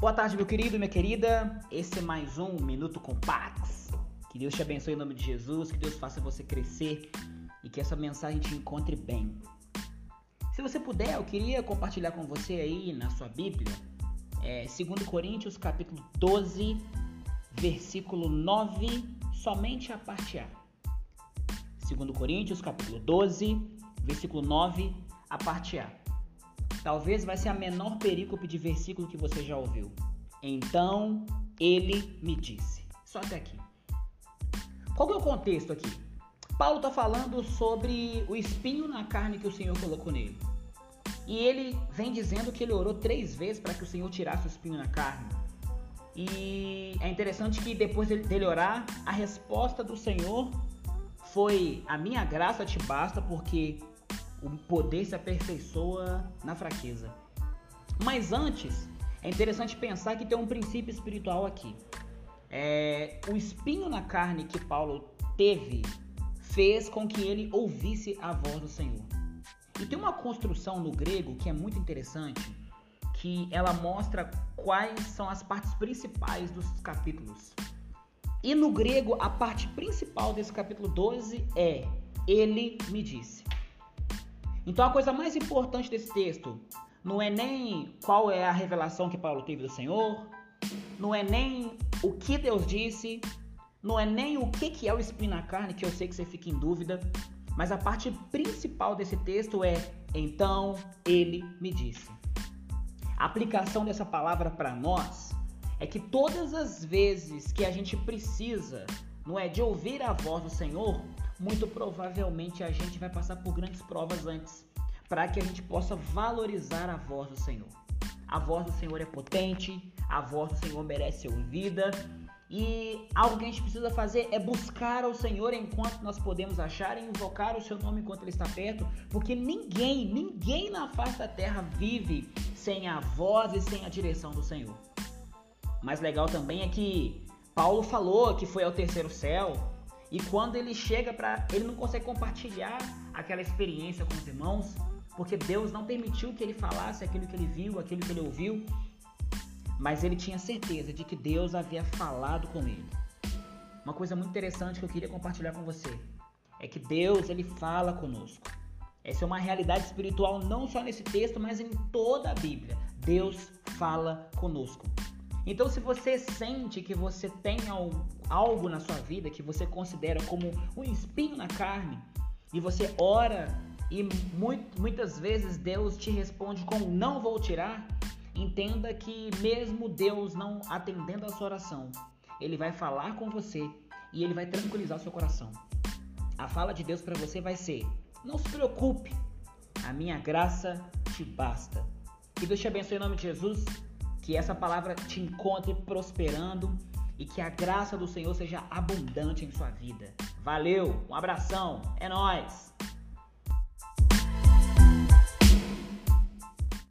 Boa tarde, meu querido minha querida. Esse é mais um Minuto com Pax. Que Deus te abençoe em nome de Jesus, que Deus faça você crescer e que essa mensagem te encontre bem. Se você puder, eu queria compartilhar com você aí na sua Bíblia, é, 2 Coríntios capítulo 12, versículo 9, somente a parte A. 2 Coríntios capítulo 12, versículo 9, a parte A. Talvez vai ser a menor perícope de versículo que você já ouviu. Então ele me disse. Só até aqui. Qual é o contexto aqui? Paulo está falando sobre o espinho na carne que o Senhor colocou nele. E ele vem dizendo que ele orou três vezes para que o Senhor tirasse o espinho na carne. E é interessante que depois dele orar, a resposta do Senhor foi: A minha graça te basta, porque o poder se aperfeiçoa na fraqueza. Mas antes, é interessante pensar que tem um princípio espiritual aqui. É, o espinho na carne que Paulo teve fez com que ele ouvisse a voz do Senhor. E tem uma construção no grego que é muito interessante, que ela mostra quais são as partes principais dos capítulos. E no grego, a parte principal desse capítulo 12 é: Ele me disse. Então a coisa mais importante desse texto não é nem qual é a revelação que Paulo teve do Senhor, não é nem o que Deus disse, não é nem o que é o espinho na carne, que eu sei que você fica em dúvida, mas a parte principal desse texto é: então ele me disse. A aplicação dessa palavra para nós é que todas as vezes que a gente precisa, não é, de ouvir a voz do Senhor, muito provavelmente a gente vai passar por grandes provas antes, para que a gente possa valorizar a voz do Senhor. A voz do Senhor é potente, a voz do Senhor merece ouvida. E algo que a gente precisa fazer é buscar o Senhor enquanto nós podemos achar e invocar o seu nome enquanto ele está perto, porque ninguém, ninguém na face da terra vive sem a voz e sem a direção do Senhor. Mas legal também é que Paulo falou que foi ao terceiro céu, e quando ele chega para. Ele não consegue compartilhar aquela experiência com os irmãos, porque Deus não permitiu que ele falasse aquilo que ele viu, aquilo que ele ouviu. Mas ele tinha certeza de que Deus havia falado com ele. Uma coisa muito interessante que eu queria compartilhar com você é que Deus ele fala conosco. Essa é uma realidade espiritual não só nesse texto, mas em toda a Bíblia. Deus fala conosco. Então, se você sente que você tem algo na sua vida que você considera como um espinho na carne, e você ora e muito, muitas vezes Deus te responde com não vou tirar, entenda que mesmo Deus não atendendo a sua oração, ele vai falar com você e ele vai tranquilizar o seu coração. A fala de Deus para você vai ser: não se preocupe, a minha graça te basta. Que Deus te abençoe em nome de Jesus. Que essa palavra te encontre prosperando e que a graça do Senhor seja abundante em sua vida. Valeu, um abração, é nós.